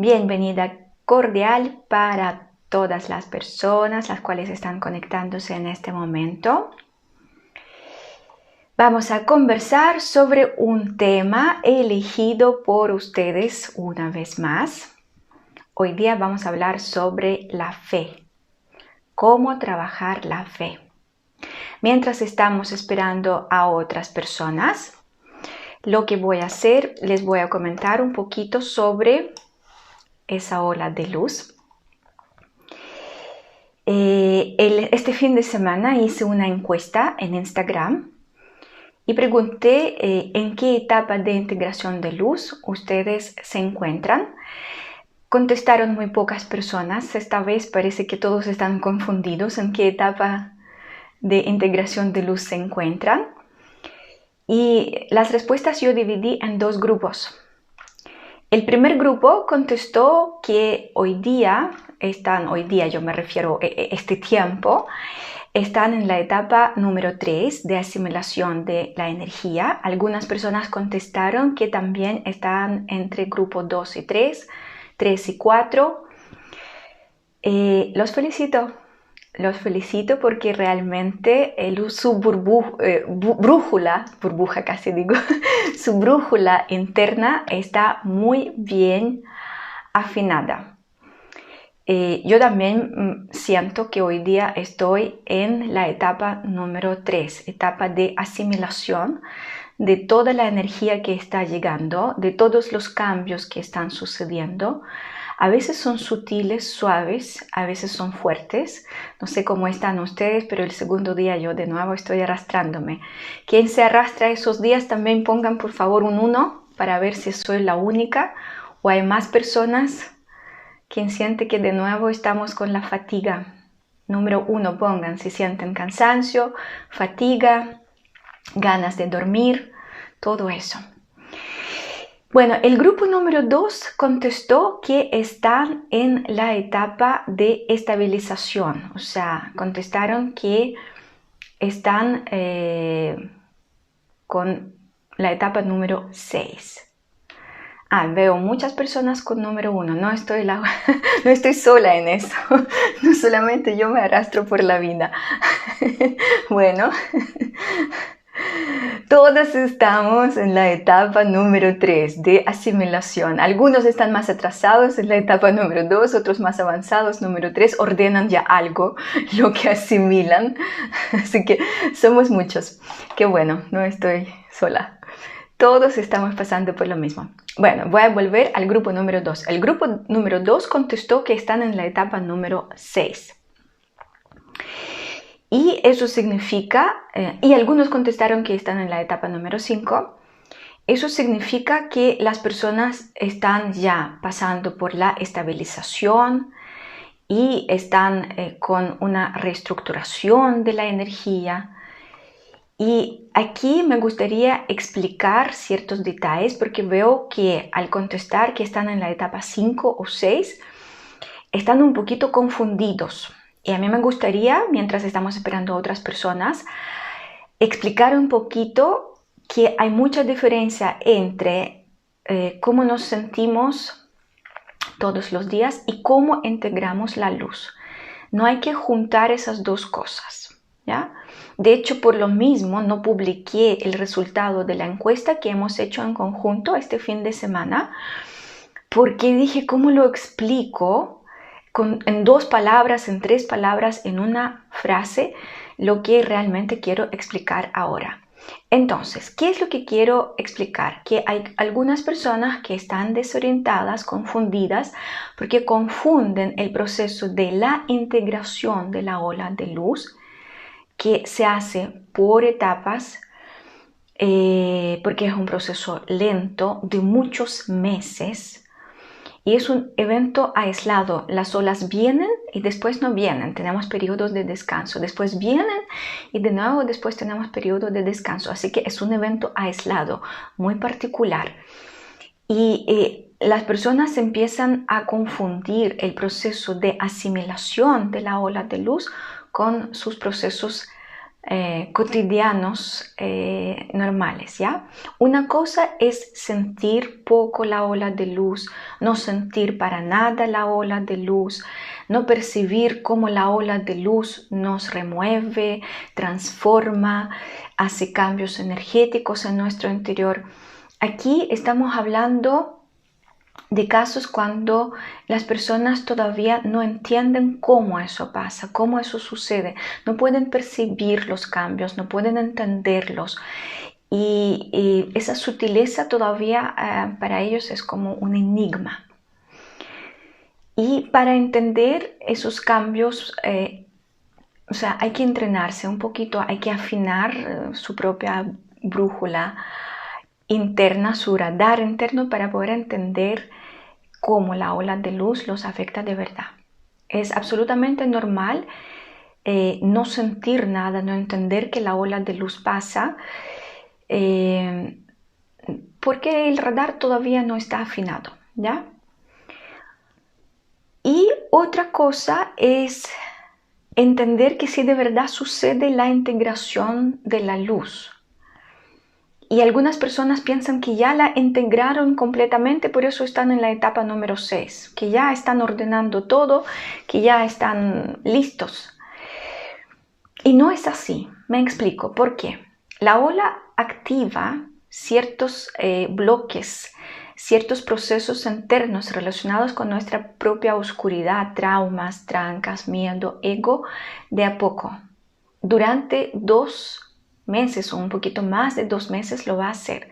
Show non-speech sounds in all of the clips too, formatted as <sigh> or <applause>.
bienvenida cordial para todas las personas las cuales están conectándose en este momento. Vamos a conversar sobre un tema elegido por ustedes una vez más. Hoy día vamos a hablar sobre la fe, cómo trabajar la fe. Mientras estamos esperando a otras personas, lo que voy a hacer, les voy a comentar un poquito sobre esa ola de luz. Eh, este fin de semana hice una encuesta en Instagram y pregunté eh, en qué etapa de integración de luz ustedes se encuentran. Contestaron muy pocas personas. Esta vez parece que todos están confundidos en qué etapa de integración de luz se encuentran. Y las respuestas yo dividí en dos grupos. El primer grupo contestó que hoy día, están, hoy día yo me refiero a e, e, este tiempo, están en la etapa número 3 de asimilación de la energía. Algunas personas contestaron que también están entre grupo 2 y 3, 3 y 4. Eh, los felicito, los felicito porque realmente su eh, brújula, burbuja casi digo, <laughs> su brújula interna está muy bien afinada. Eh, yo también mm, siento que hoy día estoy en la etapa número 3, etapa de asimilación de toda la energía que está llegando, de todos los cambios que están sucediendo a veces son sutiles, suaves, a veces son fuertes. No sé cómo están ustedes, pero el segundo día yo de nuevo estoy arrastrándome. Quien se arrastra esos días también pongan por favor un 1 para ver si soy la única o hay más personas. Quien siente que de nuevo estamos con la fatiga. Número 1 pongan si sienten cansancio, fatiga, ganas de dormir, todo eso. Bueno, el grupo número 2 contestó que están en la etapa de estabilización, o sea, contestaron que están eh, con la etapa número 6. Ah, veo muchas personas con número 1, no estoy, <laughs> no estoy sola en eso, <laughs> no solamente yo me arrastro por la vida. <laughs> bueno. Todos estamos en la etapa número 3 de asimilación. Algunos están más atrasados en la etapa número 2, otros más avanzados, número 3, ordenan ya algo, <laughs> lo que asimilan. <laughs> Así que somos muchos. Qué bueno, no estoy sola. Todos estamos pasando por lo mismo. Bueno, voy a volver al grupo número 2. El grupo número 2 contestó que están en la etapa número 6. Y eso significa, eh, y algunos contestaron que están en la etapa número 5, eso significa que las personas están ya pasando por la estabilización y están eh, con una reestructuración de la energía. Y aquí me gustaría explicar ciertos detalles porque veo que al contestar que están en la etapa 5 o 6, están un poquito confundidos y a mí me gustaría, mientras estamos esperando a otras personas, explicar un poquito que hay mucha diferencia entre eh, cómo nos sentimos todos los días y cómo integramos la luz. No hay que juntar esas dos cosas. ¿ya? De hecho, por lo mismo, no publiqué el resultado de la encuesta que hemos hecho en conjunto este fin de semana, porque dije, ¿cómo lo explico? En dos palabras, en tres palabras, en una frase, lo que realmente quiero explicar ahora. Entonces, ¿qué es lo que quiero explicar? Que hay algunas personas que están desorientadas, confundidas, porque confunden el proceso de la integración de la ola de luz, que se hace por etapas, eh, porque es un proceso lento de muchos meses, y es un evento aislado. Las olas vienen y después no vienen. Tenemos periodos de descanso. Después vienen y de nuevo después tenemos periodos de descanso. Así que es un evento aislado, muy particular. Y eh, las personas empiezan a confundir el proceso de asimilación de la ola de luz con sus procesos eh, cotidianos eh, normales, ¿ya? Una cosa es sentir poco la ola de luz, no sentir para nada la ola de luz, no percibir cómo la ola de luz nos remueve, transforma, hace cambios energéticos en nuestro interior. Aquí estamos hablando de casos cuando las personas todavía no entienden cómo eso pasa, cómo eso sucede, no pueden percibir los cambios, no pueden entenderlos. Y, esa sutileza todavía eh, para ellos es como un enigma. Y para entender esos cambios, eh, o sea, hay que entrenarse un poquito, hay que afinar eh, su propia brújula interna, su radar interno para poder entender cómo la ola de luz los afecta de verdad. Es absolutamente normal eh, no sentir nada, no entender que la ola de luz pasa, eh, porque el radar todavía no está afinado, ¿ya? Y otra cosa es entender que si de verdad sucede la integración de la luz, y algunas personas piensan que ya la integraron completamente, por eso están en la etapa número 6, que ya están ordenando todo, que ya están listos. Y no es así. Me explico por qué. La ola activa ciertos eh, bloques, ciertos procesos internos relacionados con nuestra propia oscuridad, traumas, trancas, miedo, ego, de a poco. Durante dos meses o un poquito más de dos meses lo va a hacer.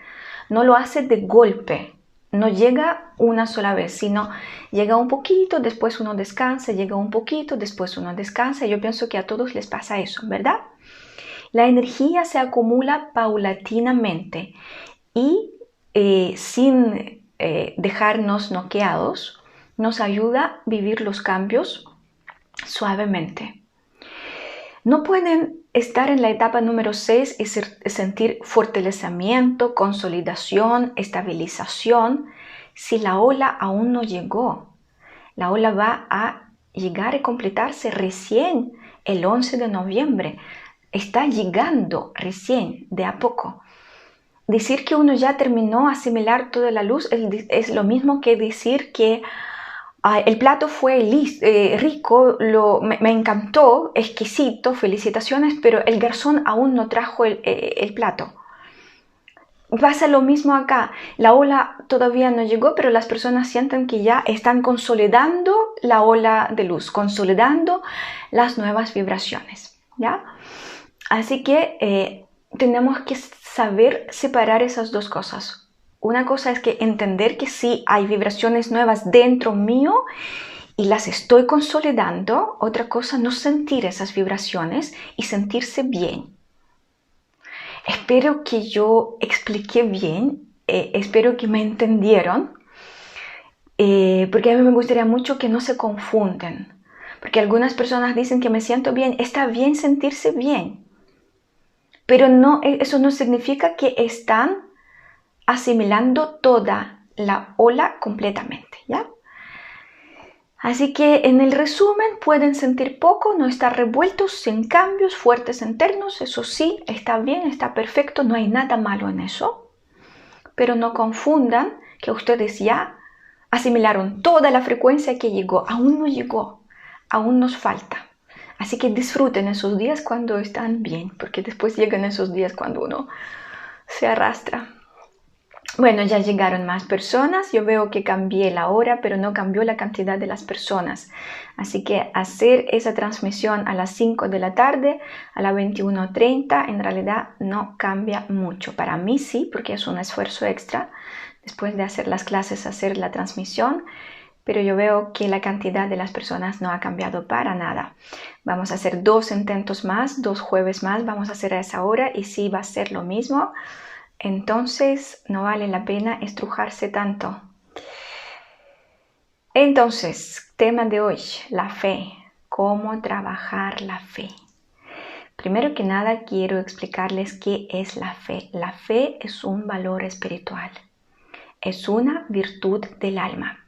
No lo hace de golpe, no llega una sola vez, sino llega un poquito, después uno descansa, llega un poquito, después uno descansa. Yo pienso que a todos les pasa eso, ¿verdad? La energía se acumula paulatinamente y eh, sin eh, dejarnos noqueados, nos ayuda a vivir los cambios suavemente. No pueden estar en la etapa número 6 y sentir fortalecimiento, consolidación, estabilización si la ola aún no llegó. La ola va a llegar y completarse recién el 11 de noviembre. Está llegando recién, de a poco. Decir que uno ya terminó asimilar toda la luz es lo mismo que decir que el plato fue eh, rico, me, encantó, exquisito, felicitaciones, pero el garzón aún no trajo el, eh, el plato. Pasa lo mismo acá. La ola todavía no llegó, pero las personas sienten que ya están consolidando la ola de luz, consolidando las nuevas vibraciones. ¿ya? Así que eh, tenemos que saber separar esas dos cosas una cosa es que entender que sí hay vibraciones nuevas dentro mío y las estoy consolidando. Otra cosa, no sentir esas vibraciones y sentirse bien. Espero que yo expliqué bien, eh, espero que me entendieron, eh, porque a mí me gustaría mucho que no se confunden, porque algunas personas dicen que me siento bien, está bien sentirse bien, pero no, eso no significa que están asimilando toda la ola completamente, ¿ya? Así que en el resumen pueden sentir poco, no estar revueltos, sin cambios fuertes internos, eso sí, está bien, está perfecto, no hay nada malo en eso. Pero no confundan que ustedes ya asimilaron toda la frecuencia que llegó, aún no llegó, aún nos falta. Así que disfruten esos días cuando están bien, porque después llegan esos días cuando uno se arrastra. Bueno, ya llegaron más personas. Yo veo que cambié la hora, pero no cambió la cantidad de las personas. Así que hacer esa transmisión a las 5 de la tarde, a las 21.30, en realidad no cambia mucho. Para mí sí, porque es un esfuerzo extra después de hacer las clases, hacer la transmisión. Pero yo veo que la cantidad de las personas no ha cambiado para nada. Vamos a hacer dos intentos más, dos jueves más. Vamos a hacer a esa hora y sí va a ser lo mismo entonces no vale la pena estrujarse tanto. Entonces, tema de hoy, la fe. ¿Cómo trabajar la fe? Primero que nada quiero explicarles qué es la fe. La fe es un valor espiritual. Es una virtud del alma.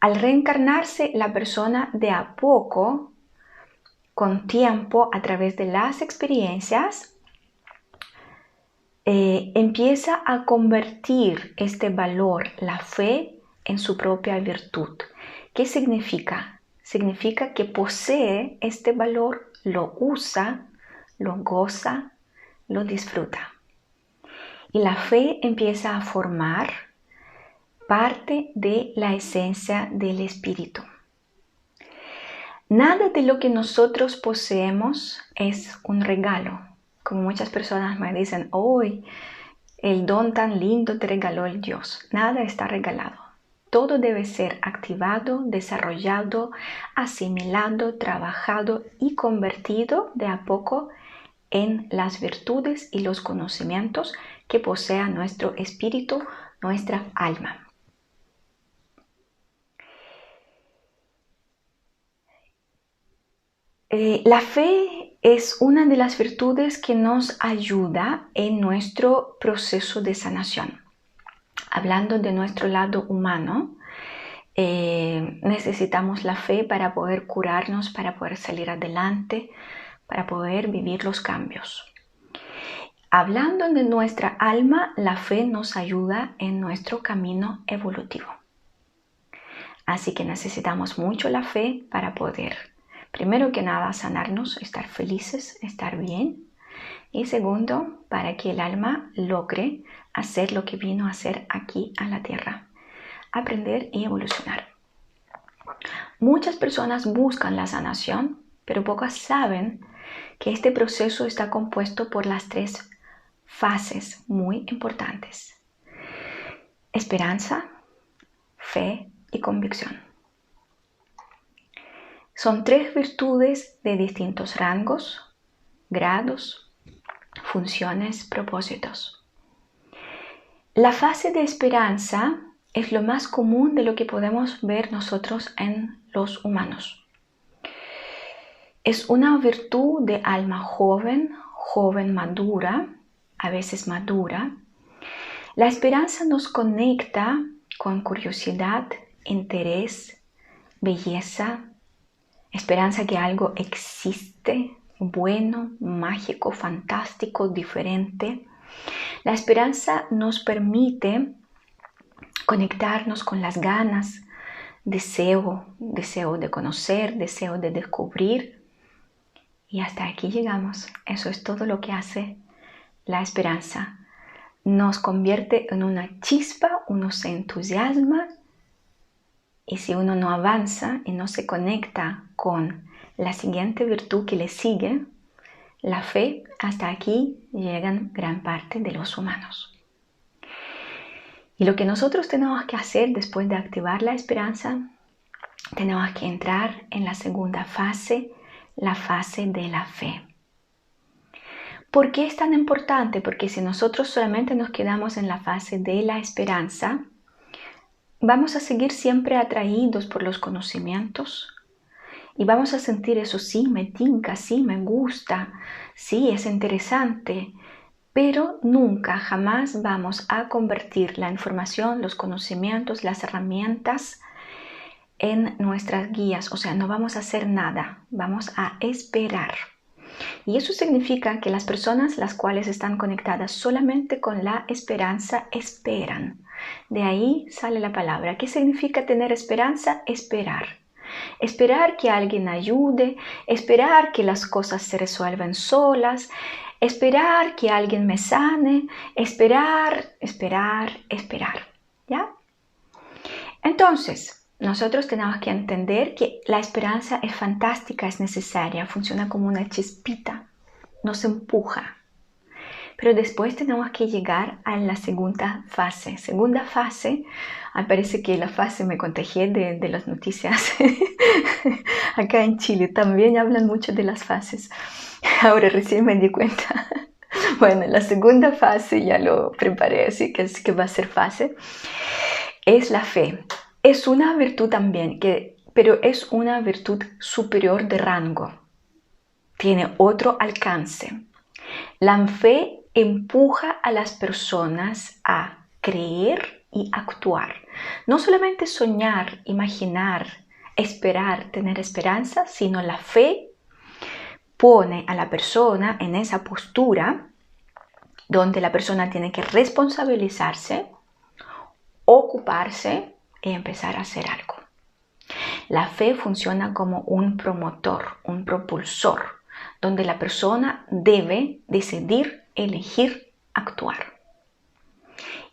Al reencarnarse, la persona de a poco con tiempo, a través de las experiencias, eh, empieza a convertir este valor, la fe, en su propia virtud. ¿Qué significa? Significa que posee este valor, lo usa, lo goza, lo disfruta. Y la fe empieza a formar parte de la esencia del espíritu. Nada de lo que nosotros poseemos es un regalo. Como muchas personas me dicen, hoy el don tan lindo te regaló el Dios. Nada está regalado. Todo debe ser activado, desarrollado, asimilado, trabajado y convertido de a poco en las virtudes y los conocimientos que posea nuestro espíritu, nuestra alma. Eh, la fe es una de las virtudes que nos ayuda en nuestro proceso de sanación. Hablando de nuestro lado humano, eh, necesitamos la fe para poder curarnos, para poder salir adelante, para poder vivir los cambios. Hablando de nuestra alma, la fe nos ayuda en nuestro camino evolutivo. Así que necesitamos mucho la fe para poder, primero que nada, sanarnos, estar felices, estar bien. Y segundo, para que el alma logre hacer lo que vino a hacer aquí a la tierra, aprender y evolucionar. Muchas personas buscan la sanación, pero pocas saben que este proceso está compuesto por las tres fases muy importantes. Esperanza, fe y convicción. Son tres virtudes de distintos rangos, grados, funciones, propósitos. La fase de esperanza es lo más común de lo que podemos ver nosotros en los humanos. Es una virtud de alma joven, joven madura, a veces madura. La esperanza nos conecta con curiosidad, interés, belleza, esperanza que algo existe, bueno, mágico, fantástico, diferente. La esperanza nos permite conectarnos con las ganas, deseo, deseo de conocer, deseo de descubrir, y hasta aquí llegamos. Eso es todo lo que hace la esperanza. Nos convierte en una chispa, uno se entusiasma y si uno no avanza y no se conecta con la siguiente virtud que le sigue, la fe, hasta aquí llegan gran parte de los humanos. Y lo que nosotros tenemos que hacer después de activar la esperanza, tenemos que entrar en la segunda fase la fase de la fe. ¿Por qué es tan importante? Porque si nosotros solamente nos quedamos en la fase de la esperanza, vamos a seguir siempre atraídos por los conocimientos y vamos a sentir eso, sí, me tinca, sí, me gusta, sí, es interesante, pero nunca, jamás vamos a convertir la información, los conocimientos, las herramientas en nuestras guías, o sea, no vamos a hacer nada, vamos a esperar. Y eso significa que las personas las cuales están conectadas solamente con la esperanza esperan. De ahí sale la palabra. ¿Qué significa tener esperanza? Esperar. Esperar que alguien ayude, esperar que las cosas se resuelvan solas, esperar que alguien me sane, esperar, esperar, esperar. ¿Ya? Entonces, nosotros tenemos que entender que la esperanza es fantástica, es necesaria, funciona como una chispita, nos empuja. Pero después tenemos que llegar a la segunda fase. Segunda fase, me parece que la fase me contagié de, de las noticias. <laughs> Acá en Chile también hablan mucho de las fases. <laughs> Ahora recién me di cuenta. <laughs> Bueno, la segunda fase ya lo preparé, así que, que va a ser fase. Es la fe es una virtud también, que, pero es una virtud superior de rango. Tiene otro alcance. La fe empuja a las personas a creer y actuar. No solamente soñar, imaginar, esperar, tener esperanza, sino la fe pone a la persona en esa postura donde la persona tiene que responsabilizarse, ocuparse y empezar a hacer algo. La fe funciona como un promotor, un propulsor, donde la persona debe decidir, elegir, actuar.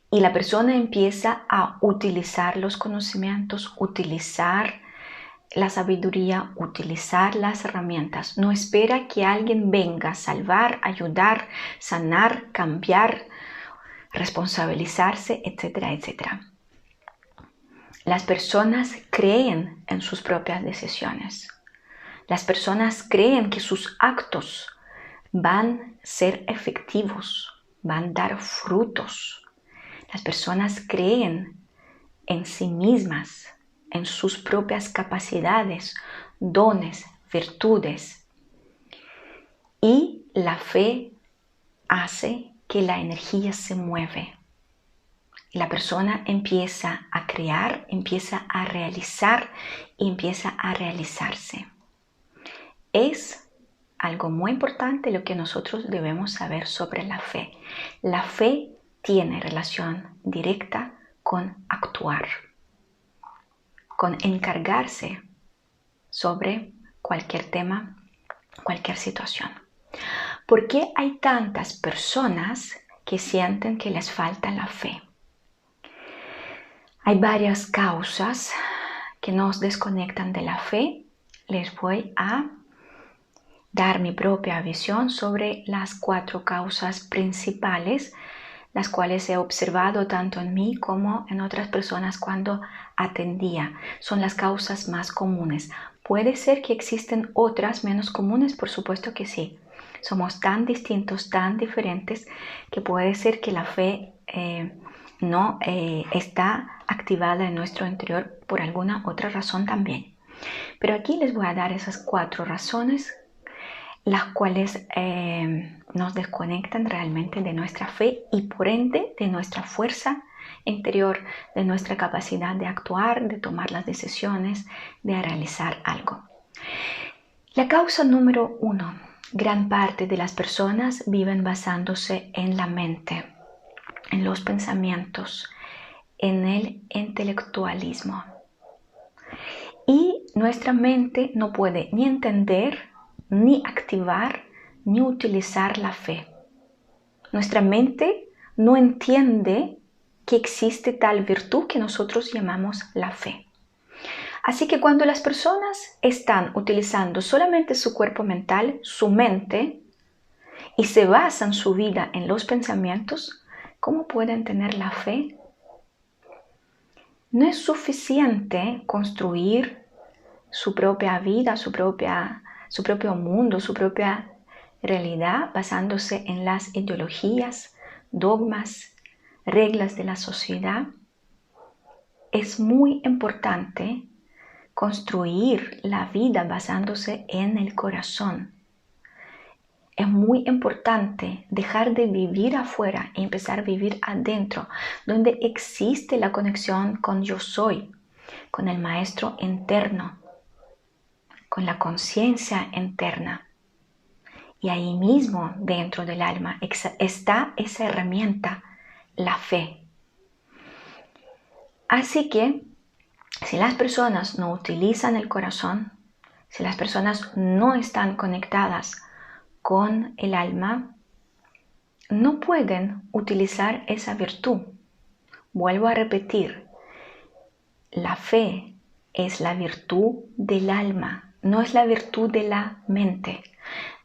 Y la persona empieza a utilizar los conocimientos, utilizar la sabiduría, utilizar las herramientas. No espera que alguien venga a salvar, ayudar, sanar, cambiar, responsabilizarse, etcétera, etcétera. Las personas creen en sus propias decisiones. Las personas creen que sus actos van a ser efectivos, van a dar frutos. Las personas creen en sí mismas, en sus propias capacidades, dones, virtudes. Y la fe hace que la energía se mueve. La persona empieza a crear, empieza a realizar y empieza a realizarse. Es algo muy importante lo que nosotros debemos saber sobre la fe. La fe tiene relación directa con actuar con encargarse sobre cualquier tema, cualquier situación. ¿Por qué hay tantas personas que sienten que les falta la fe? Hay varias causas que nos desconectan de la fe. Les voy a dar mi propia visión sobre las cuatro causas principales las cuales he observado tanto en mí como en otras personas cuando atendía. Son las causas más comunes. Puede ser que existen otras menos comunes, por supuesto que sí. Somos tan distintos, tan diferentes, que puede ser que la fe eh, no eh, está activada en nuestro interior por alguna otra razón también. Pero aquí les voy a dar esas cuatro razones las cuales eh, nos desconectan realmente de nuestra fe y por ende de nuestra fuerza interior, de nuestra capacidad de actuar, de tomar las decisiones, de realizar algo. La causa número uno, gran parte de las personas viven basándose en la mente, en los pensamientos, en el intelectualismo. Y nuestra mente no puede ni entender ni activar ni utilizar la fe. Nuestra mente no entiende que existe tal virtud que nosotros llamamos la fe. Así que cuando las personas están utilizando solamente su cuerpo mental, su mente, y se basan su vida en los pensamientos, ¿cómo pueden tener la fe? No es suficiente construir su propia vida, su propia su propio mundo, su propia realidad basándose en las ideologías, dogmas, reglas de la sociedad. Es muy importante construir la vida basándose en el corazón. Es muy importante dejar de vivir afuera y empezar a vivir adentro, donde existe la conexión con yo soy, con el maestro interno, con la conciencia interna. Y ahí mismo, dentro del alma, está esa herramienta, la fe. Así que, si las personas no utilizan el corazón, si las personas no están conectadas con el alma, no pueden utilizar esa virtud. Vuelvo a repetir, la fe es la virtud del alma, no es la virtud de la mente,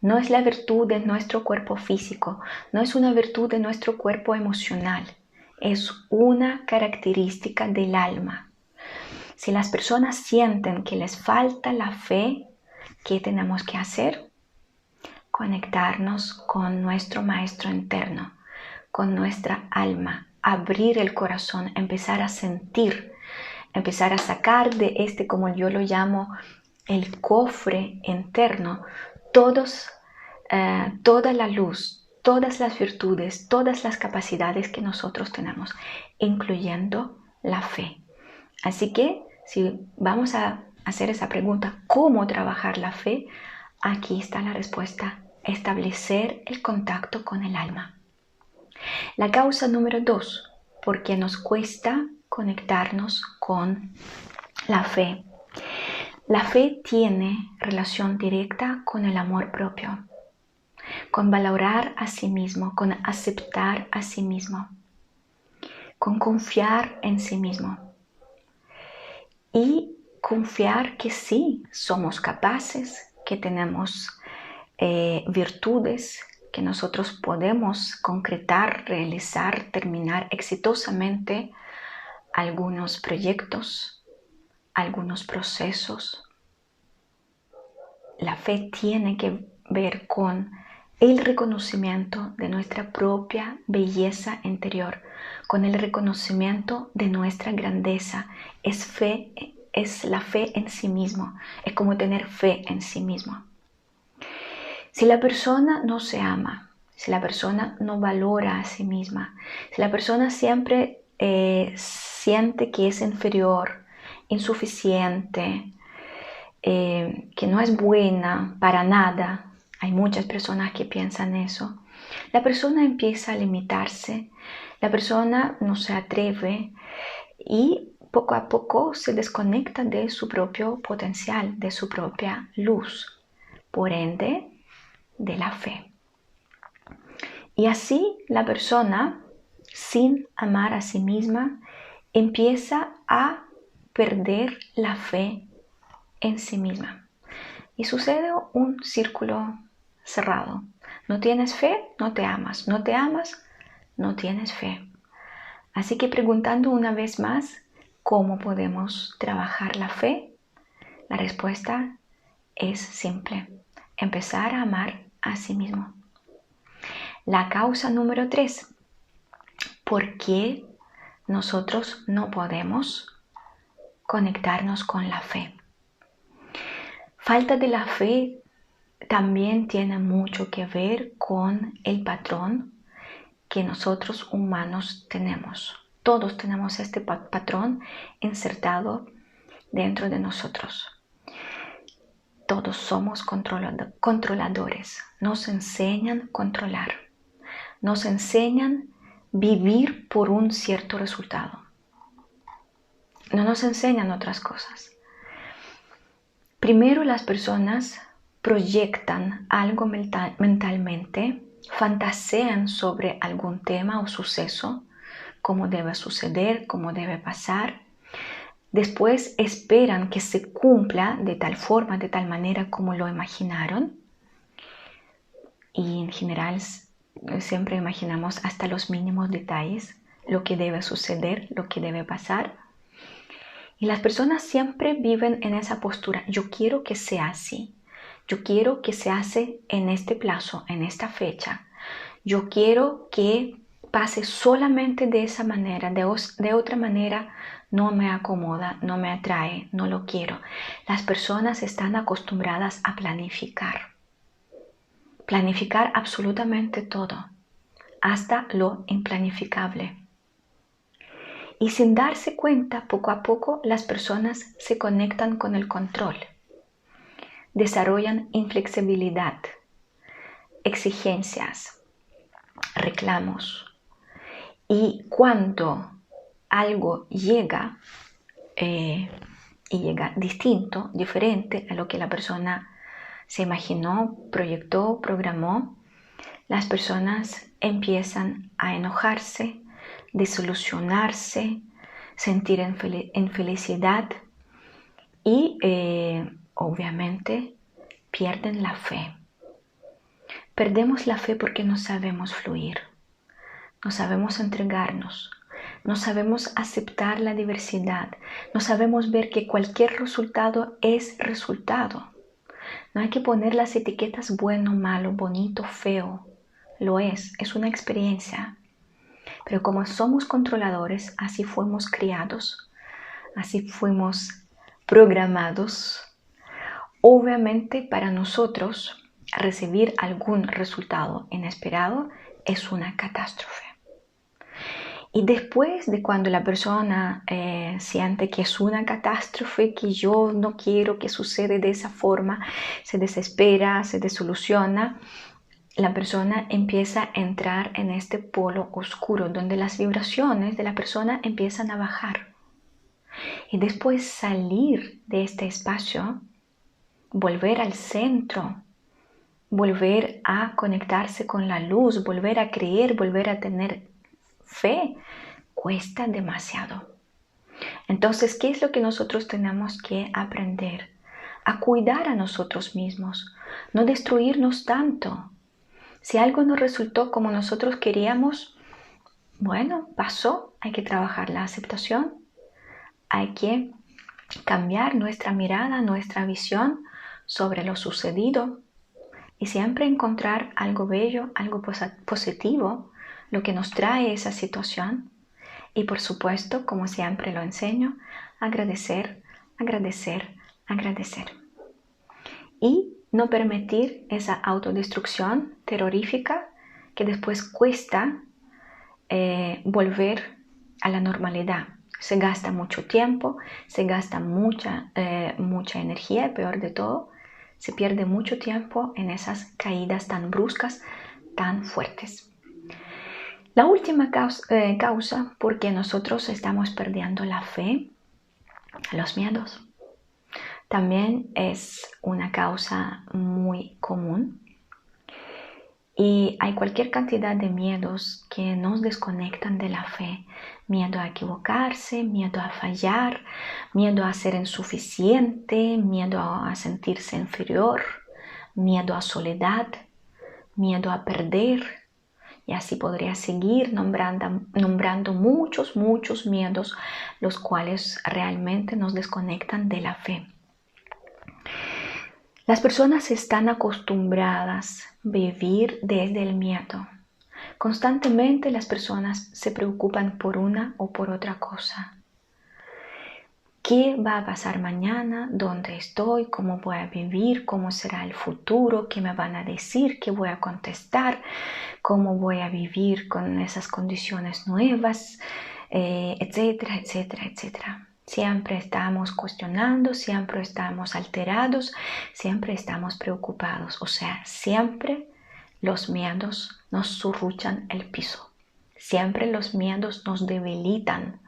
no es la virtud de nuestro cuerpo físico, no es una virtud de nuestro cuerpo emocional, es una característica del alma. Si las personas sienten que les falta la fe, ¿qué tenemos que hacer? Conectarnos con nuestro maestro interno, con nuestra alma, abrir el corazón, empezar a sentir, empezar a sacar de este, como yo lo llamo, el cofre interno todos, eh, toda la luz, todas las virtudes, todas las capacidades que nosotros tenemos, incluyendo la fe. Así que si vamos a hacer esa pregunta, ¿cómo trabajar la fe? Aquí está la respuesta, establecer el contacto con el alma. La causa número dos, porque nos cuesta conectarnos con la fe. La fe tiene relación directa con el amor propio, con valorar a sí mismo, con aceptar a sí mismo, con confiar en sí mismo y confiar que sí somos capaces, que tenemos eh, virtudes, que nosotros podemos concretar, realizar, terminar exitosamente algunos proyectos algunos procesos. La fe tiene que ver con el reconocimiento de nuestra propia belleza interior, con el reconocimiento de nuestra grandeza. Es fe, es la fe en sí mismo, es como tener fe en sí mismo. Si la persona no se ama, si la persona no valora a sí misma, si la persona siempre eh, siente que es inferior, insuficiente, eh, que no es buena para nada. Hay muchas personas que piensan eso. La persona empieza a limitarse, la persona no se atreve y poco a poco se desconecta de su propio potencial, de su propia luz, por ende, de la fe. Y así la persona, sin amar a sí misma, empieza a perder la fe en sí misma. Y sucede un círculo cerrado. No tienes fe, no te amas. No te amas, no tienes fe. Así que preguntando una vez más cómo podemos trabajar la fe, la respuesta es simple. Empezar a amar a sí mismo. La causa número tres. ¿Por qué nosotros no podemos conectarnos con la fe. Falta de la fe también tiene mucho que ver con el patrón que nosotros humanos tenemos. Todos tenemos este patrón insertado dentro de nosotros. Todos somos controladores. Nos enseñan a controlar. Nos enseñan vivir por un cierto resultado no nos enseñan otras cosas. Primero las personas proyectan algo mentalmente, fantasean sobre algún tema o suceso, cómo debe suceder, cómo debe pasar. Después esperan que se cumpla de tal forma, de tal manera como lo imaginaron. Y en general siempre imaginamos hasta los mínimos detalles, lo que debe suceder, lo que debe pasar. Y las personas siempre viven en esa postura. Yo quiero que sea así. Yo quiero que se hace en este plazo, en esta fecha. Yo quiero que pase solamente de esa manera. De, de otra manera no me acomoda, no me atrae, no lo quiero. Las personas están acostumbradas a planificar. Planificar absolutamente todo, hasta lo implanificable. Y sin darse cuenta, poco a poco las personas se conectan con el control, desarrollan inflexibilidad, exigencias, reclamos. Y cuando algo llega eh, y llega distinto, diferente a lo que la persona se imaginó, proyectó, programó, las personas empiezan a enojarse, disolucionarse, sentir infelicidad y eh, obviamente pierden la fe. Perdemos la fe porque no sabemos fluir, no sabemos entregarnos, no sabemos aceptar la diversidad, no sabemos ver que cualquier resultado es resultado. No hay que poner las etiquetas bueno, malo, bonito, feo. Lo es, es una experiencia. Pero como somos controladores, así fuimos criados, así fuimos programados. Obviamente para nosotros recibir algún resultado inesperado es una catástrofe. Y después de cuando la persona eh, siente que es una catástrofe, que yo no quiero que suceda de esa forma, se desespera, se desoluciona, la persona empieza a entrar en este polo oscuro donde las vibraciones de la persona empiezan a bajar. Y después salir de este espacio, volver al centro, volver a conectarse con la luz, volver a creer, volver a tener fe, cuesta demasiado. Entonces, ¿qué es lo que nosotros tenemos que aprender? A cuidar a nosotros mismos, no destruirnos tanto. Si algo no resultó como nosotros queríamos, bueno, pasó, hay que trabajar la aceptación, hay que cambiar nuestra mirada, nuestra visión sobre lo sucedido y siempre encontrar algo bello, algo positivo, lo que nos trae esa situación. Y por supuesto, como siempre lo enseño, agradecer, agradecer, agradecer. Y no permitir esa autodestrucción terrorífica que después cuesta eh, volver a la normalidad. Se gasta mucho tiempo, se gasta mucha, eh, mucha energía peor de todo, se pierde mucho tiempo en esas caídas tan bruscas, tan fuertes. La última causa, eh, causa por nosotros estamos perdiendo la fe, los miedos, también es una causa muy común y hay cualquier cantidad de miedos que nos desconectan de la fe. Miedo a equivocarse, miedo a fallar, miedo a ser insuficiente, miedo a sentirse inferior, miedo a soledad, miedo a perder. Y así podría seguir nombrando, nombrando muchos, muchos miedos, los cuales realmente nos desconectan de la fe. Las personas están acostumbradas a vivir desde el miedo. Constantemente las personas se preocupan por una o por otra cosa. ¿Qué va a pasar mañana? ¿Dónde estoy? ¿Cómo voy a vivir? ¿Cómo será el futuro? ¿Qué me van a decir? ¿Qué voy a contestar? ¿Cómo voy a vivir con esas condiciones nuevas? Eh, etcétera, etcétera, etcétera. Siempre estamos cuestionando, siempre estamos alterados, siempre estamos preocupados. O sea, siempre los miedos nos surruchan el piso. Siempre los miedos nos debilitan,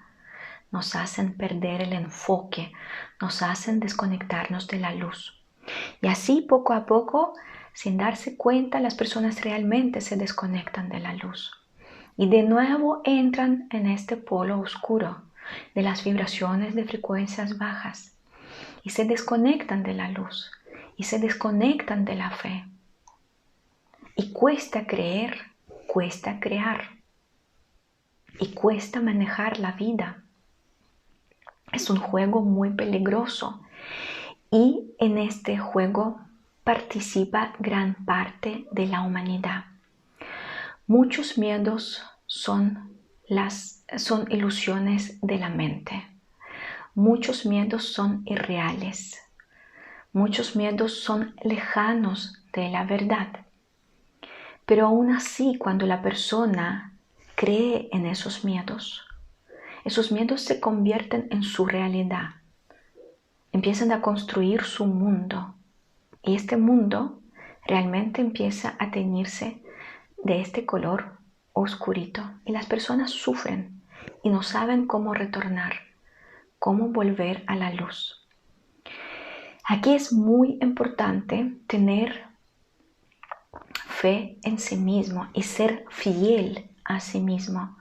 nos hacen perder el enfoque, nos hacen desconectarnos de la luz. Y así poco a poco, sin darse cuenta, las personas realmente se desconectan de la luz. Y de nuevo entran en este polo oscuro de las vibraciones de frecuencias bajas y se desconectan de la luz y se desconectan de la fe. Y cuesta creer, cuesta crear y cuesta manejar la vida. Es un juego muy peligroso y en este juego participa gran parte de la humanidad. Muchos miedos son las son ilusiones de la mente. Muchos miedos son irreales. Muchos miedos son lejanos de la verdad. Pero aún así, cuando la persona cree en esos miedos, esos miedos se convierten en su realidad. Empiezan a construir su mundo. Y este mundo realmente empieza a teñirse de este color oscurito. Y las personas sufren y no saben cómo retornar, cómo volver a la luz. Aquí es muy importante tener fe en sí mismo y ser fiel a sí mismo.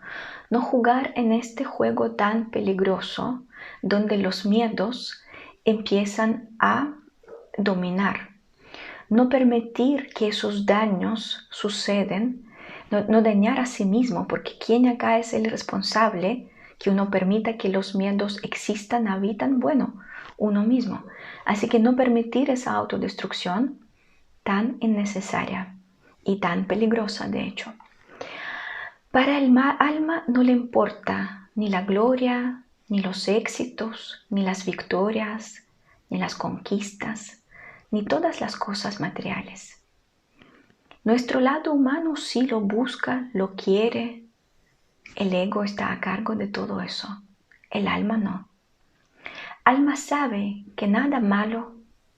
No jugar en este juego tan peligroso donde los miedos empiezan a dominar. No permitir que esos daños suceden no, dañar a sí mismo, porque ¿quién acá es el responsable que uno permita que los miedos existan, habitan? Bueno, uno mismo. Así que no permitir esa autodestrucción tan innecesaria y tan peligrosa, de hecho. Para el alma no le importa ni la gloria, ni los éxitos, ni las victorias, ni las conquistas, ni todas las cosas materiales. Nuestro lado humano sí lo busca, lo quiere, el ego está a cargo de todo eso. El alma no. Alma sabe que nada malo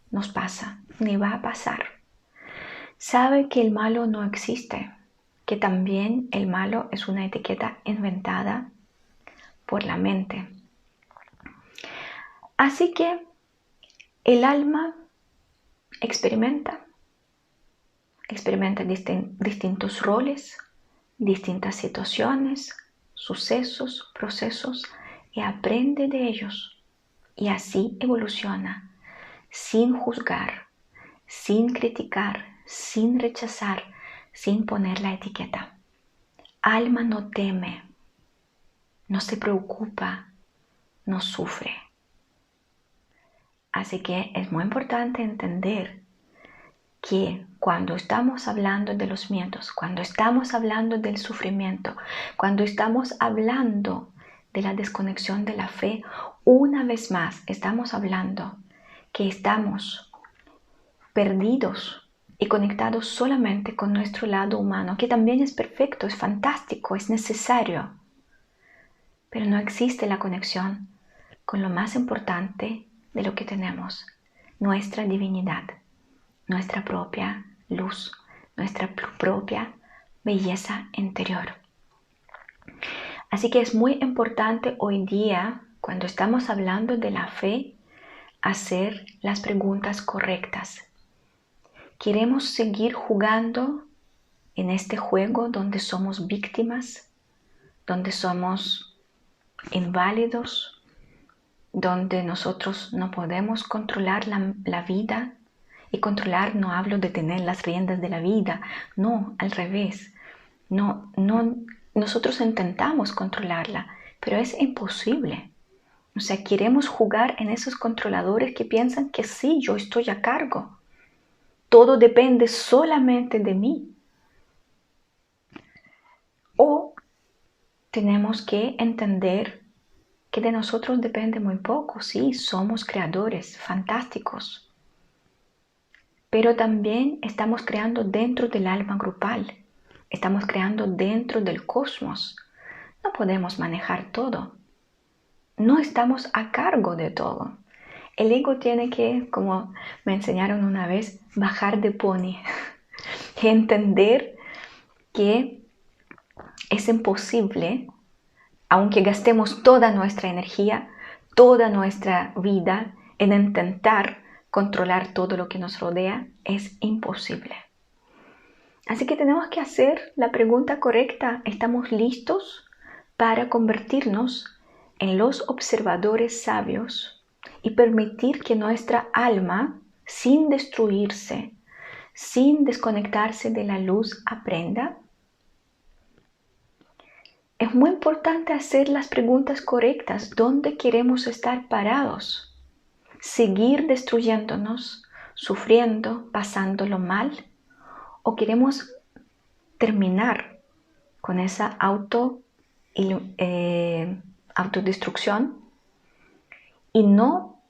nos pasa, ni va a pasar. Sabe que el malo no existe, que también el malo es una etiqueta inventada por la mente. Así que el alma experimenta, experimenta distintos roles, distintas situaciones, sucesos, procesos y aprende de ellos. Y así evoluciona, sin juzgar, sin criticar, sin rechazar, sin poner la etiqueta. Alma no teme, no se preocupa, no sufre. Así que es muy importante entender que cuando estamos hablando de los miedos, cuando estamos hablando del sufrimiento, cuando estamos hablando de la desconexión de la fe, una vez más estamos hablando que estamos perdidos y conectados solamente con nuestro lado humano, que también es perfecto, es fantástico, es necesario. Pero no existe la conexión con lo más importante de lo que tenemos, nuestra divinidad, nuestra propia luz, nuestra propia belleza interior. Así que es muy importante hoy día, cuando estamos hablando de la fe, hacer las preguntas correctas. ¿Queremos seguir jugando en este juego donde somos víctimas, donde somos inválidos, donde nosotros no podemos controlar la, vida? Y controlar no hablo de tener las riendas de la vida, no, al revés. No, no, nosotros intentamos controlarla, pero es imposible. O sea, queremos jugar en esos controladores que piensan que sí, yo estoy a cargo. Todo depende solamente de mí. O tenemos que entender que de nosotros depende muy poco. Sí, somos creadores fantásticos. Pero también estamos creando dentro del alma grupal. Estamos creando dentro del cosmos. No podemos manejar todo no estamos a cargo de todo. El ego tiene que, como me enseñaron una vez, bajar de pony, <laughs> entender que es imposible, aunque gastemos toda nuestra energía, toda nuestra vida en intentar controlar todo lo que nos rodea, es imposible. Así que tenemos que hacer la pregunta correcta. ¿Estamos listos para convertirnos en los observadores sabios y permitir que nuestra alma, sin destruirse, sin desconectarse de la luz, aprenda? Es muy importante hacer las preguntas correctas. ¿Dónde queremos estar parados? ¿Seguir destruyéndonos, sufriendo, pasándolo mal? ¿O queremos terminar con esa auto eh, autodestrucción y no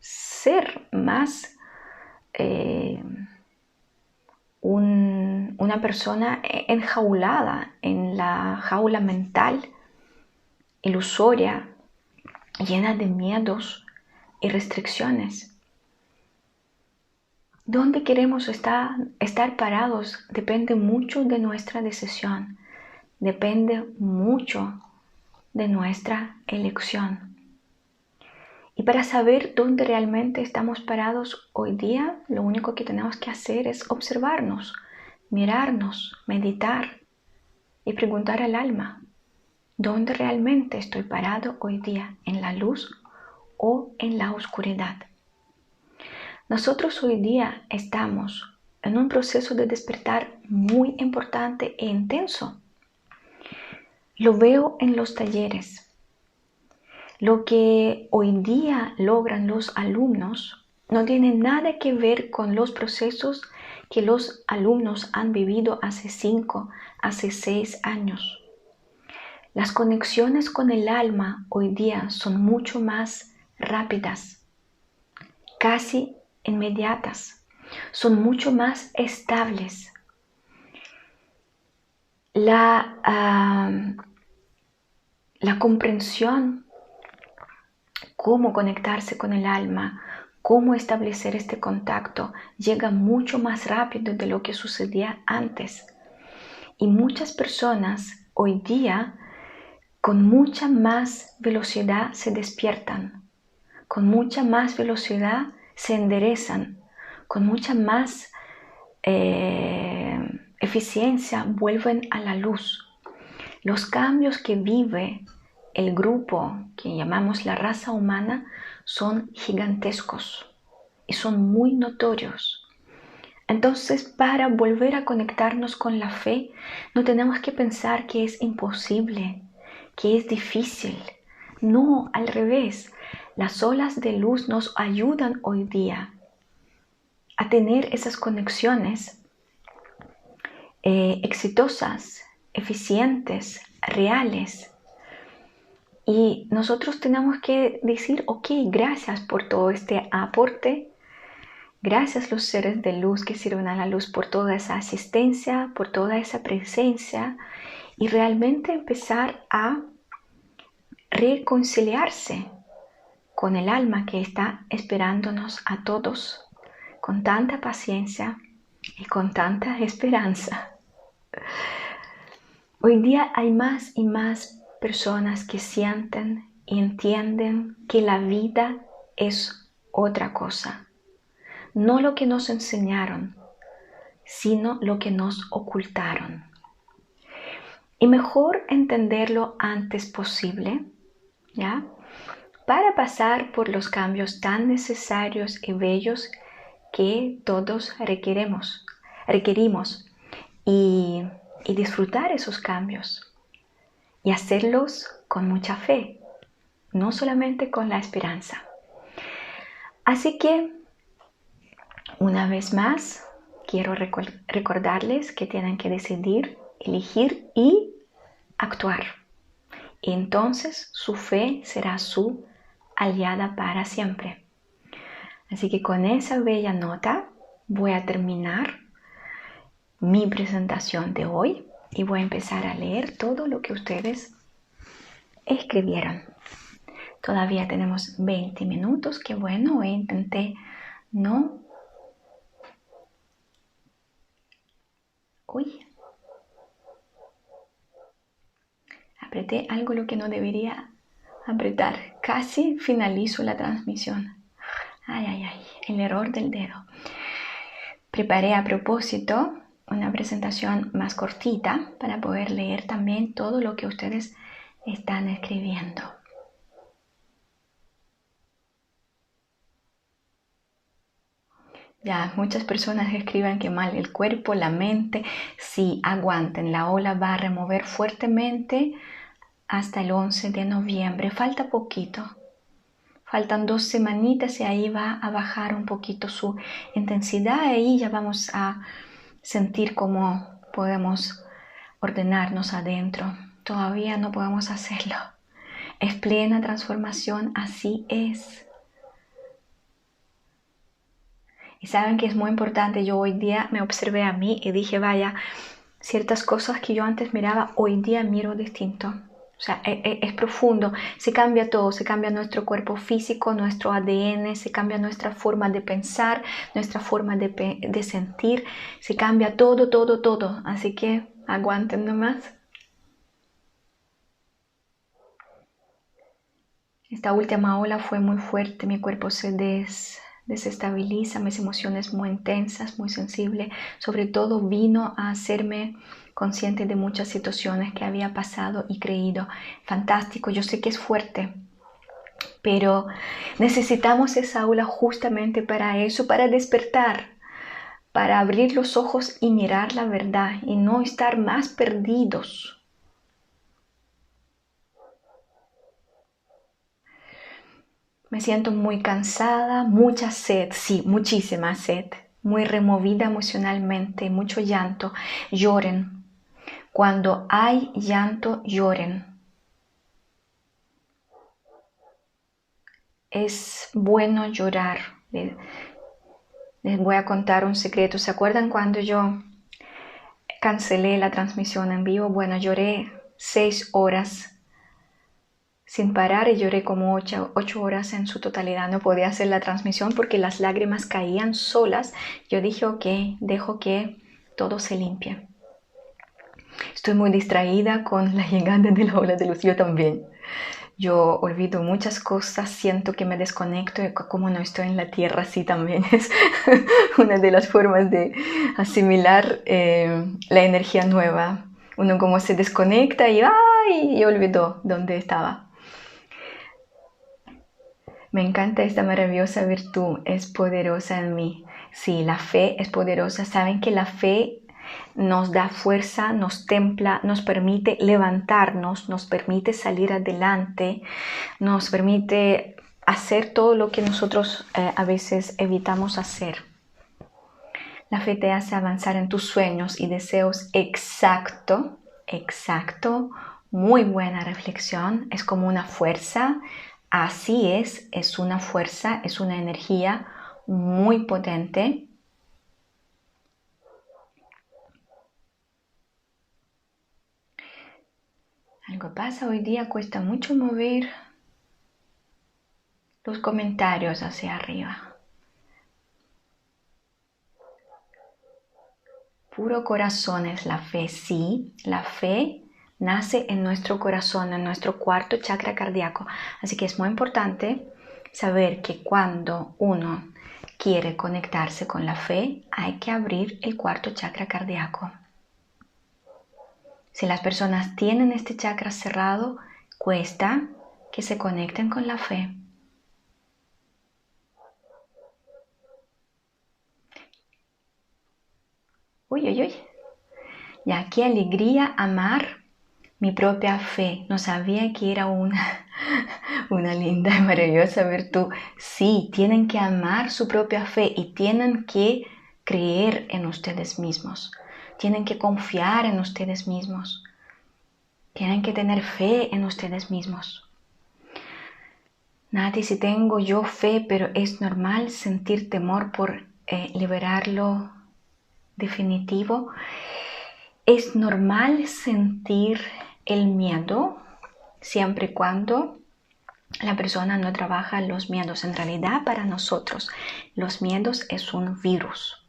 ser más eh, una persona enjaulada en la jaula mental ilusoria, llena de miedos y restricciones. ¿Dónde queremos estar, estar parados? Depende mucho de nuestra decisión, depende mucho de nuestra elección. Y para saber dónde realmente estamos parados hoy día, lo único que tenemos que hacer es observarnos, mirarnos, meditar y preguntar al alma, ¿dónde realmente estoy parado hoy día? ¿En la luz o en la oscuridad? Nosotros hoy día estamos en un proceso de despertar muy importante e intenso lo veo en los talleres. Lo que hoy día logran los alumnos no tiene nada que ver con los procesos que los alumnos han vivido hace cinco, hace seis años. Las conexiones con el alma hoy día son mucho más rápidas, casi inmediatas, son mucho más estables. La, la comprensión, cómo conectarse con el alma, cómo establecer este contacto, llega mucho más rápido de lo que sucedía antes. Y muchas personas hoy día con mucha más velocidad se despiertan, con mucha más velocidad se enderezan, con mucha más eh, eficiencia vuelven a la luz. Los cambios que vive el grupo que llamamos la raza humana son gigantescos y son muy notorios. Entonces, para volver a conectarnos con la fe, no tenemos que pensar que es imposible, que es difícil. No, al revés. Las olas de luz nos ayudan hoy día a tener esas conexiones eh, exitosas, eficientes, reales. Y nosotros tenemos que decir, ok, gracias por todo este aporte, gracias los seres de luz que sirven a la luz por toda esa asistencia, por toda esa presencia y realmente empezar a reconciliarse con el alma que está esperándonos a todos con tanta paciencia y con tanta esperanza. Hoy día hay más y más personas que sienten y entienden que la vida es otra cosa. No lo que nos enseñaron, sino lo que nos ocultaron. Y mejor entenderlo antes posible, ¿ya? Para pasar por los cambios tan necesarios y bellos que todos requeremos, requerimos y y disfrutar esos cambios y hacerlos con mucha fe, no solamente con la esperanza. Así que, una vez más, quiero recordarles que tienen que decidir, elegir y actuar. entonces su fe será su aliada para siempre. Así que con esa bella nota voy a terminar mi presentación de hoy y voy a empezar a leer todo lo que ustedes escribieron. Todavía tenemos 20 minutos, que bueno, intenté no... Uy. Apreté algo lo que no debería apretar. Casi finalizo la transmisión. Ay, ay, ay, el error del dedo. Preparé a propósito una presentación más cortita para poder leer también todo lo que ustedes están escribiendo. Ya, muchas personas escriben que mal el cuerpo, la mente, si aguanten, la ola va a remover fuertemente hasta el 11 de noviembre. Falta poquito. Faltan dos semanitas y ahí va a bajar un poquito su intensidad. Ahí ya vamos a sentir cómo podemos ordenarnos adentro. Todavía no podemos hacerlo. Es plena transformación, así es. Y saben que es muy importante, yo hoy día me observé a mí y dije, vaya, ciertas cosas que yo antes miraba, hoy día miro distinto. O sea, e, e, es, profundo, se cambia todo, se cambia nuestro cuerpo físico, nuestro ADN, se cambia nuestra forma de pensar, nuestra forma de, de sentir, se cambia todo, todo, todo. Así que aguanten nomás. Esta última ola fue muy fuerte, mi cuerpo se des, desestabiliza, mis emociones muy intensas, muy sensible, sobre todo vino a hacerme consciente de muchas situaciones que había pasado y creído. Fantástico, yo sé que es fuerte, pero necesitamos esa aula justamente para eso, para despertar, para abrir los ojos y mirar la verdad y no estar más perdidos. Me siento muy cansada, mucha sed, sí, muchísima sed, muy removida emocionalmente, mucho llanto. Lloren, cuando hay llanto, lloren. Es bueno llorar. Les voy a contar un secreto. ¿Se acuerdan cuando yo cancelé la transmisión en vivo? Bueno, lloré seis horas sin parar y lloré como ocho, horas en su totalidad. No podía hacer la transmisión porque las lágrimas caían solas. Yo dije, ok, dejo que todo se limpie. Estoy muy distraída con la llegada de la ola de luz. Yo también. Yo olvido muchas cosas, siento que me desconecto y como no estoy en la tierra, sí también es <laughs> una de las formas de asimilar eh, la energía nueva. Uno como se desconecta y, ¡ay! y olvidó dónde estaba. Me encanta esta maravillosa virtud, es poderosa en mí. Sí, la fe es poderosa. Saben que la fe nos da fuerza, nos templa, nos permite levantarnos, nos permite salir adelante, nos permite hacer todo lo que nosotros eh, a veces evitamos hacer. La fe te hace avanzar en tus sueños y deseos exacto, exacto, muy buena reflexión, es como una fuerza Así es, es una fuerza, es una energía muy potente. Algo pasa hoy día, cuesta mucho mover los comentarios hacia arriba. Puro corazón es la fe, sí, la fe nace en nuestro corazón, en nuestro cuarto chakra cardíaco. Así que es muy importante saber que cuando uno quiere conectarse con la fe, hay que abrir el cuarto chakra cardíaco. Si las personas tienen este chakra cerrado, cuesta que se conecten con la fe. Uy, uy, uy. Ya, qué alegría amar mi propia fe. No sabía que era una, <laughs> una linda y maravillosa virtud. Sí, tienen que amar su propia fe y tienen que creer en ustedes mismos. Tienen que confiar en ustedes mismos. Tienen que tener fe en ustedes mismos. Nati, si tengo yo fe, pero es normal sentir temor por eh, liberarlo definitivo. Es normal sentir el miedo siempre y cuando la persona no trabaja los miedos. En realidad, para nosotros, los miedos es un virus.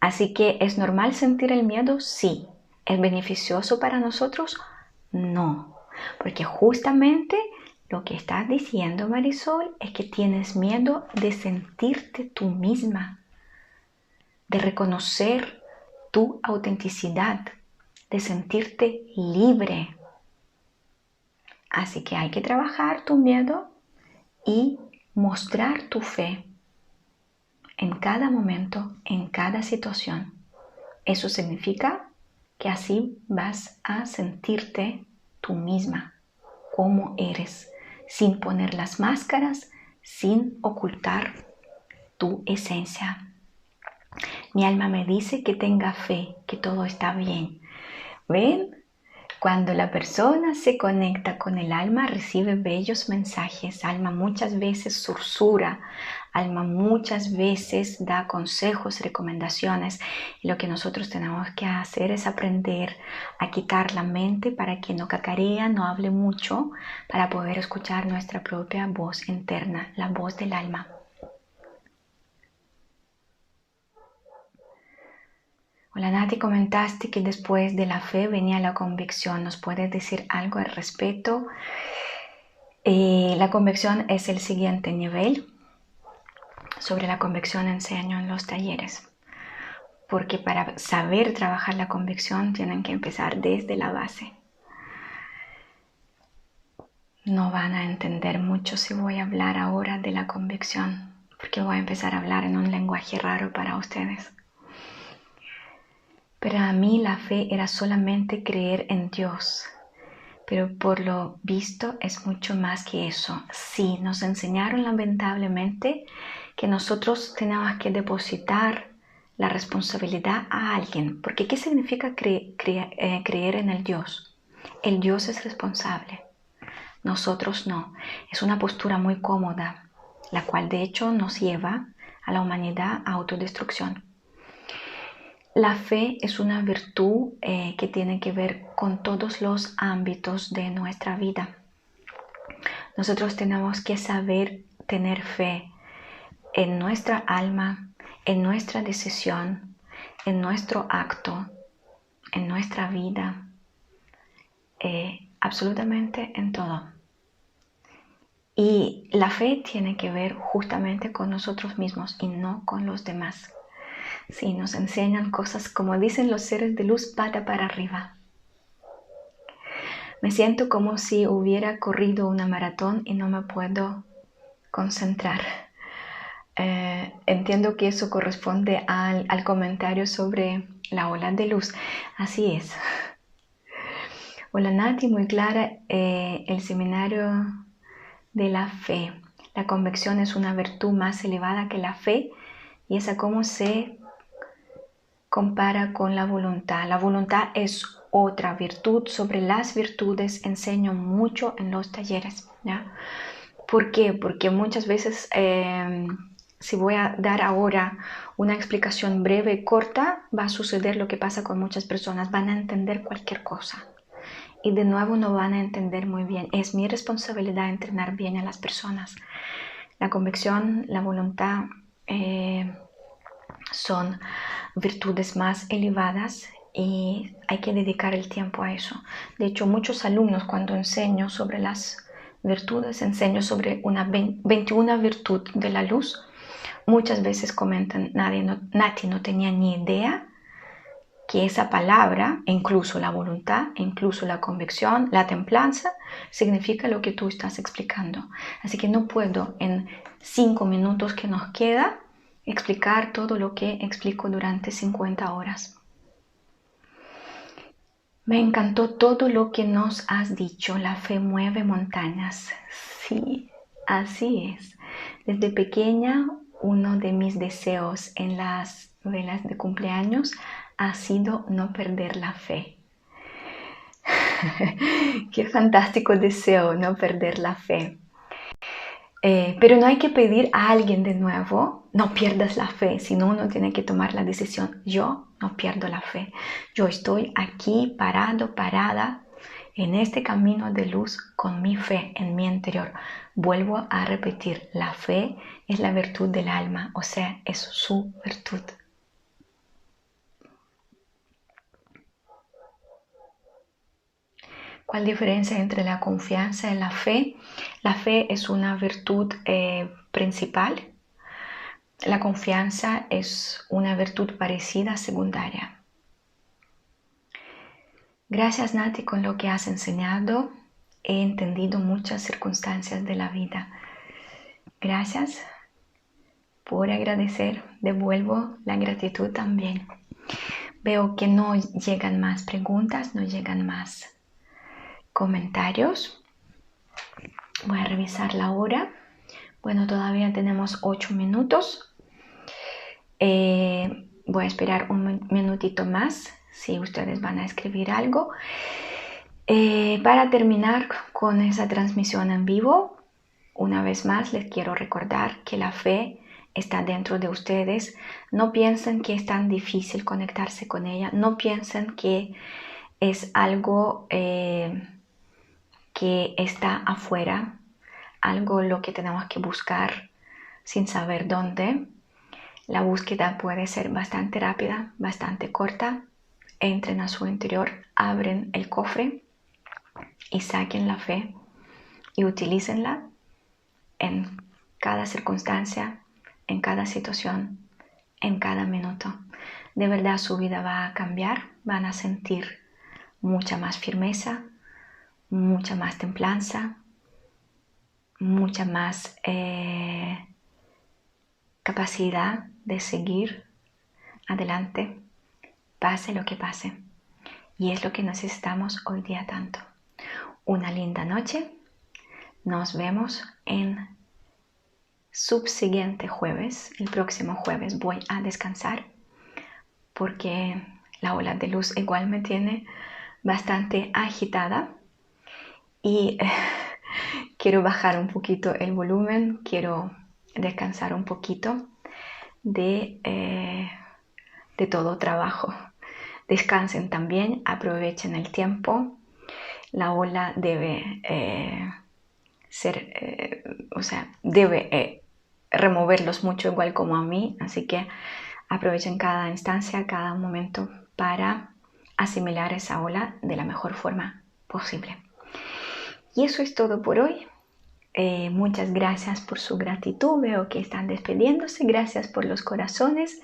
Así que, ¿es normal sentir el miedo? Sí. ¿Es beneficioso para nosotros? No. Porque justamente lo que estás diciendo, Marisol, es que tienes miedo de sentirte tú misma, de reconocer tu autenticidad, de sentirte libre. Así que hay que trabajar tu miedo y mostrar tu fe en cada momento, en cada situación. Eso significa que así vas a sentirte tú misma, como eres, sin poner las máscaras, sin ocultar tu esencia. Mi alma me dice que tenga fe, que todo está bien, ¿Ven? Cuando la persona se conecta con el alma, recibe bellos mensajes. Alma muchas veces sursura, alma muchas veces da consejos, recomendaciones. Y lo que nosotros tenemos que hacer es aprender a quitar la mente para que no cacarea, no hable mucho, para poder escuchar nuestra propia voz interna, la voz del alma. Hola Nati, comentaste que después de la fe venía la convicción. ¿Nos puedes decir algo al respecto? Eh, la convicción es el siguiente nivel. Sobre la convicción enseño en los talleres. Porque para saber trabajar la convicción tienen que empezar desde la base. No van a entender mucho si voy a hablar ahora de la convicción, porque voy a empezar a hablar en un lenguaje raro para ustedes. Para mí la fe era solamente creer en Dios, pero por lo visto es mucho más que eso. Sí, nos enseñaron lamentablemente que nosotros tenemos que depositar la responsabilidad a alguien, porque ¿qué significa eh, creer en el Dios? El Dios es responsable, nosotros no. Es una postura muy cómoda, la cual de hecho nos lleva a la humanidad a autodestrucción. La fe es una virtud eh, que tiene que ver con todos los ámbitos de nuestra vida. Nosotros tenemos que saber tener fe en nuestra alma, en nuestra decisión, en nuestro acto, en nuestra vida, eh, absolutamente en todo. Y la fe tiene que ver justamente con nosotros mismos y no con los demás. Si nos enseñan cosas como dicen los seres de luz, pata para arriba. Me siento como si hubiera corrido una maratón y no me puedo concentrar. Eh, entiendo que eso corresponde al, comentario sobre la ola de luz. Así es. <laughs> Hola Nati, muy clara. Eh, el seminario de la fe. La convicción es una virtud más elevada que la fe y esa cómo se compara con la voluntad. La voluntad es otra virtud. Sobre las virtudes enseño mucho en los talleres. ¿ya? ¿Por qué? Porque muchas veces, em, si voy a dar ahora una explicación breve y corta, va a suceder lo que pasa con muchas personas. Van a entender cualquier cosa y de nuevo no van a entender muy bien. Es mi responsabilidad entrenar bien a las personas. La convicción, la voluntad eh, son virtudes más elevadas y hay que dedicar el tiempo a eso. De hecho, muchos alumnos cuando enseño sobre las virtudes, enseño sobre una 21 virtud de la luz, muchas veces comentan, nadie Nati no tenía ni idea que esa palabra, incluso la voluntad, incluso la convicción, la templanza, significa lo que tú estás explicando. Así que no puedo en cinco minutos que nos queda explicar todo lo que explico durante 50 horas. Me encantó todo lo que nos has dicho. La fe mueve montañas. Sí, así es. Desde pequeña, uno de mis deseos en las velas de cumpleaños ha sido no perder la fe. <laughs> Qué fantástico deseo no perder la fe. Eh, pero no hay que pedir a alguien de nuevo, no pierdas la fe, sino uno tiene que tomar la decisión, yo no pierdo la fe, yo estoy aquí parado, parada en este camino de luz con mi fe en mi interior. Vuelvo a repetir, la fe es la virtud del alma, o sea, es su virtud. ¿Cuál diferencia entre la confianza y la fe? La fe es una virtud eh, principal. La confianza es una virtud parecida, secundaria. Gracias Nati con lo que has enseñado. He entendido muchas circunstancias de la vida. Gracias por agradecer. Devuelvo la gratitud también. Veo que no llegan más preguntas, no llegan más comentarios. Voy a revisar la hora. Bueno, todavía tenemos 8 minutos. Eh, voy a esperar un minutito más si ustedes van a escribir algo. Eh, para terminar con esa transmisión en vivo, una vez más les quiero recordar que la fe está dentro de ustedes. No piensen que es tan difícil conectarse con ella. No piensen que es algo... Eh, que está afuera, algo lo que tenemos que buscar sin saber dónde. La búsqueda puede ser bastante rápida, bastante corta. Entren a su interior, abren el cofre y saquen la fe y utilícenla en cada circunstancia, en cada situación, en cada minuto. De verdad su vida va a cambiar, van a sentir mucha más firmeza, mucha más templanza, mucha más eh, capacidad de seguir adelante, pase lo que pase. Y es lo que necesitamos hoy día tanto. Una linda noche. Nos vemos en subsiguiente jueves. El próximo jueves voy a descansar porque la ola de luz igual me tiene bastante agitada y <laughs> quiero bajar un poquito el volumen, quiero descansar un poquito de, eh, de todo trabajo. Descansen también, aprovechen el tiempo. La ola debe eh, ser, eh, o sea, debe eh, removerlos mucho igual como a mí, así que aprovechen cada instancia, cada momento para asimilar esa ola de la mejor forma posible. Y eso es todo por hoy. Muchas gracias por su gratitud. Veo que están despidiéndose. Gracias por los corazones.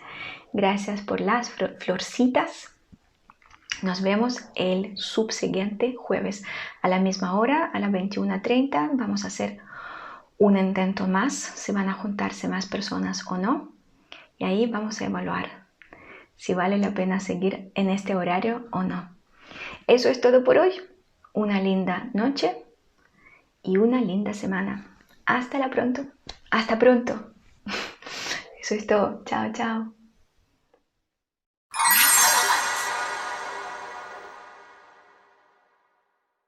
Gracias por las florcitas. Nos vemos el subsiguiente jueves a la misma hora, a las 21.30. Vamos a hacer un intento más, si van a juntarse más personas o no. Y ahí vamos a evaluar si vale la pena seguir en este horario o no. Eso es todo por hoy. Una linda noche y una linda semana. Hasta la pronto. Hasta pronto. <laughs> Eso es todo. Chao, chao.